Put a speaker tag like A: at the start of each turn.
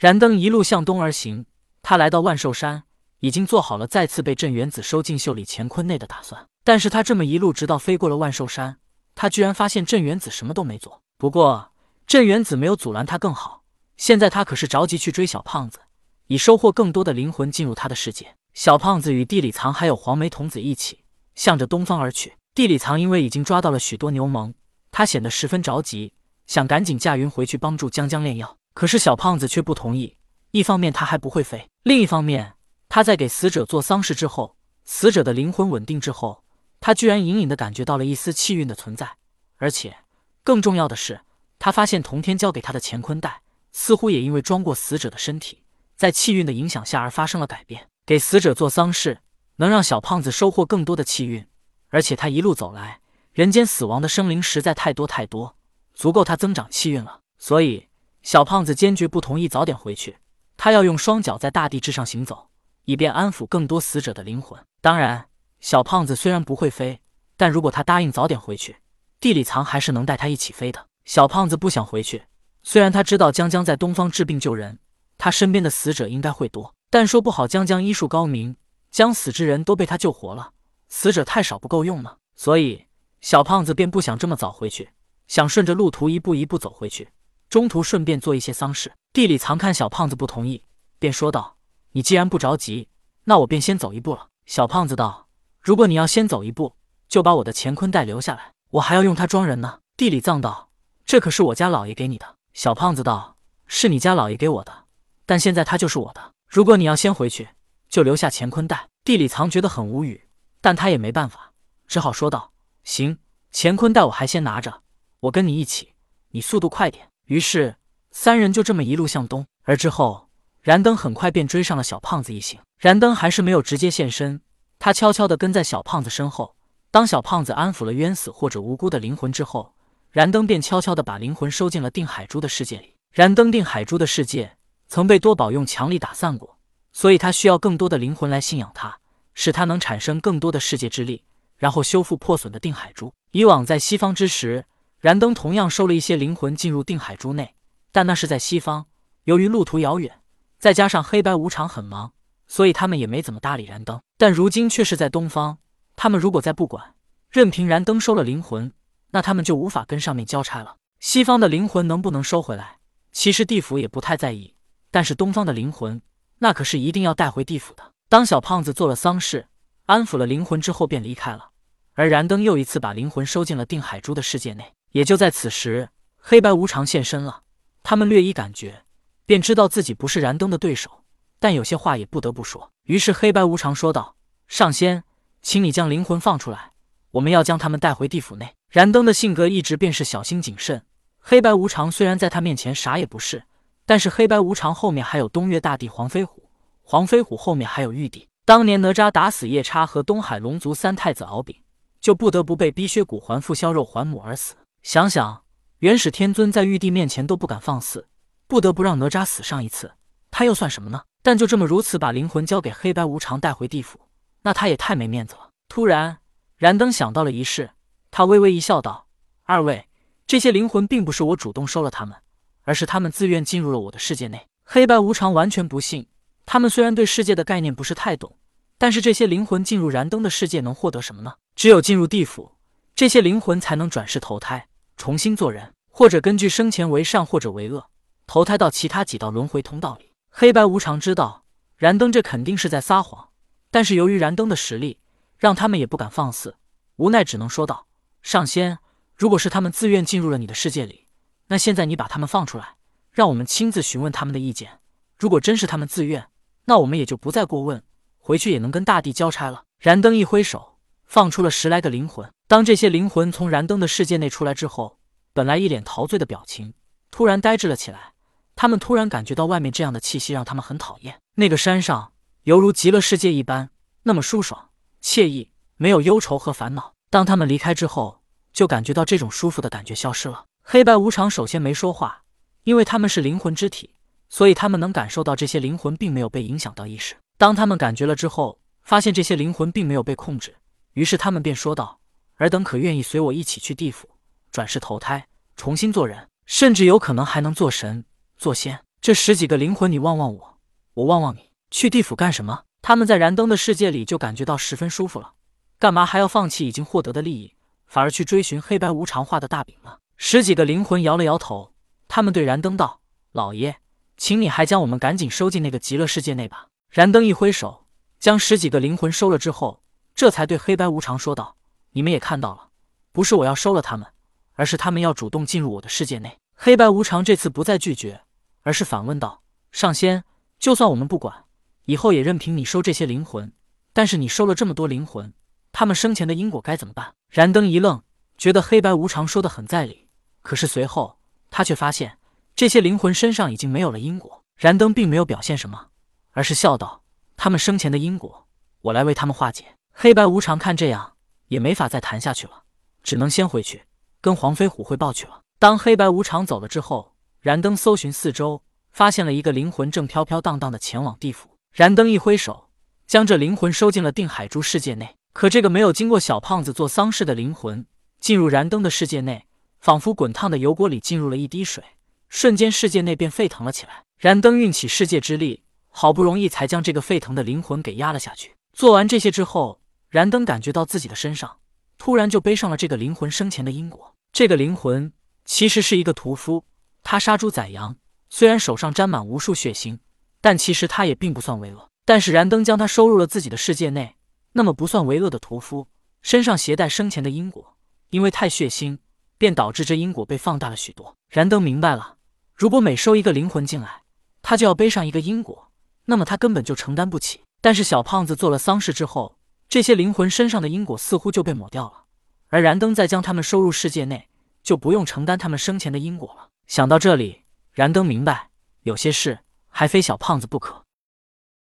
A: 燃灯一路向东而行，他来到万寿山，已经做好了再次被镇元子收进袖里乾坤内的打算。但是他这么一路直到飞过了万寿山，他居然发现镇元子什么都没做。不过镇元子没有阻拦他更好，现在他可是着急去追小胖子，以收获更多的灵魂进入他的世界。小胖子与地里藏还有黄眉童子一起向着东方而去。地里藏因为已经抓到了许多牛虻，他显得十分着急，想赶紧驾云回去帮助江江炼药。可是小胖子却不同意，一方面他还不会飞，另一方面他在给死者做丧事之后，死者的灵魂稳定之后，他居然隐隐的感觉到了一丝气运的存在，而且更重要的是，他发现童天交给他的乾坤袋似乎也因为装过死者的身体，在气运的影响下而发生了改变。给死者做丧事，能让小胖子收获更多的气运，而且他一路走来，人间死亡的生灵实在太多太多，足够他增长气运了。所以小胖子坚决不同意早点回去，他要用双脚在大地之上行走，以便安抚更多死者的灵魂。当然，小胖子虽然不会飞，但如果他答应早点回去，地里藏还是能带他一起飞的。小胖子不想回去，虽然他知道江江在东方治病救人，他身边的死者应该会多。但说不好，江江医术高明，将死之人都被他救活了，死者太少不够用呢。所以小胖子便不想这么早回去，想顺着路途一步一步走回去，中途顺便做一些丧事。地里藏看小胖子不同意，便说道：“你既然不着急，那我便先走一步了。”小胖子道：“如果你要先走一步，就把我的乾坤袋留下来，我还要用它装人呢。”地里藏道：“这可是我家老爷给你的。”小胖子道：“是你家老爷给我的，但现在他就是我的。”如果你要先回去，就留下乾坤袋。地里藏觉得很无语，但他也没办法，只好说道：“行，乾坤袋我还先拿着，我跟你一起，你速度快点。”于是三人就这么一路向东。而之后，燃灯很快便追上了小胖子一行。燃灯还是没有直接现身，他悄悄地跟在小胖子身后。当小胖子安抚了冤死或者无辜的灵魂之后，燃灯便悄悄地把灵魂收进了定海珠的世界里。燃灯定海珠的世界。曾被多宝用强力打散过，所以他需要更多的灵魂来信仰他，使他能产生更多的世界之力，然后修复破损的定海珠。以往在西方之时，燃灯同样收了一些灵魂进入定海珠内，但那是在西方，由于路途遥远，再加上黑白无常很忙，所以他们也没怎么搭理燃灯。但如今却是在东方，他们如果再不管，任凭燃灯收了灵魂，那他们就无法跟上面交差了。西方的灵魂能不能收回来，其实地府也不太在意。但是东方的灵魂，那可是一定要带回地府的。当小胖子做了丧事，安抚了灵魂之后，便离开了。而燃灯又一次把灵魂收进了定海珠的世界内。也就在此时，黑白无常现身了。他们略一感觉，便知道自己不是燃灯的对手，但有些话也不得不说。于是黑白无常说道：“上仙，请你将灵魂放出来，我们要将他们带回地府内。”燃灯的性格一直便是小心谨慎。黑白无常虽然在他面前啥也不是。但是黑白无常后面还有东岳大帝黄飞虎，黄飞虎后面还有玉帝。当年哪吒打死夜叉和东海龙族三太子敖丙，就不得不被逼削骨还父，削肉还母而死。想想元始天尊在玉帝面前都不敢放肆，不得不让哪吒死上一次，他又算什么呢？但就这么如此把灵魂交给黑白无常带回地府，那他也太没面子了。突然，燃灯想到了一事，他微微一笑，道：“二位，这些灵魂并不是我主动收了他们。”而是他们自愿进入了我的世界内。黑白无常完全不信，他们虽然对世界的概念不是太懂，但是这些灵魂进入燃灯的世界能获得什么呢？只有进入地府，这些灵魂才能转世投胎，重新做人，或者根据生前为善或者为恶，投胎到其他几道轮回通道里。黑白无常知道燃灯这肯定是在撒谎，但是由于燃灯的实力，让他们也不敢放肆，无奈只能说道：“上仙，如果是他们自愿进入了你的世界里。”那现在你把他们放出来，让我们亲自询问他们的意见。如果真是他们自愿，那我们也就不再过问，回去也能跟大帝交差了。燃灯一挥手，放出了十来个灵魂。当这些灵魂从燃灯的世界内出来之后，本来一脸陶醉的表情突然呆滞了起来。他们突然感觉到外面这样的气息让他们很讨厌。那个山上犹如极乐世界一般，那么舒爽惬意，没有忧愁和烦恼。当他们离开之后，就感觉到这种舒服的感觉消失了。黑白无常首先没说话，因为他们是灵魂之体，所以他们能感受到这些灵魂并没有被影响到意识。当他们感觉了之后，发现这些灵魂并没有被控制，于是他们便说道：“尔等可愿意随我一起去地府转世投胎，重新做人，甚至有可能还能做神做仙？”这十几个灵魂，你望望我，我望望你，去地府干什么？他们在燃灯的世界里就感觉到十分舒服了，干嘛还要放弃已经获得的利益，反而去追寻黑白无常画的大饼呢？十几个灵魂摇了摇头，他们对燃灯道：“老爷，请你还将我们赶紧收进那个极乐世界内吧。”燃灯一挥手，将十几个灵魂收了之后，这才对黑白无常说道：“你们也看到了，不是我要收了他们，而是他们要主动进入我的世界内。”黑白无常这次不再拒绝，而是反问道：“上仙，就算我们不管。”以后也任凭你收这些灵魂，但是你收了这么多灵魂，他们生前的因果该怎么办？燃灯一愣，觉得黑白无常说的很在理。可是随后他却发现，这些灵魂身上已经没有了因果。燃灯并没有表现什么，而是笑道：“他们生前的因果，我来为他们化解。”黑白无常看这样，也没法再谈下去了，只能先回去跟黄飞虎汇报去了。当黑白无常走了之后，燃灯搜寻四周，发现了一个灵魂正飘飘荡荡的前往地府。燃灯一挥手，将这灵魂收进了定海珠世界内。可这个没有经过小胖子做丧事的灵魂，进入燃灯的世界内，仿佛滚烫的油锅里进入了一滴水，瞬间世界内便沸腾了起来。燃灯运起世界之力，好不容易才将这个沸腾的灵魂给压了下去。做完这些之后，燃灯感觉到自己的身上突然就背上了这个灵魂生前的因果。这个灵魂其实是一个屠夫，他杀猪宰羊，虽然手上沾满无数血腥。但其实他也并不算为恶，但是燃灯将他收入了自己的世界内，那么不算为恶的屠夫身上携带生前的因果，因为太血腥，便导致这因果被放大了许多。燃灯明白了，如果每收一个灵魂进来，他就要背上一个因果，那么他根本就承担不起。但是小胖子做了丧事之后，这些灵魂身上的因果似乎就被抹掉了，而燃灯再将他们收入世界内，就不用承担他们生前的因果了。想到这里，燃灯明白，有些事。还非小胖子不可。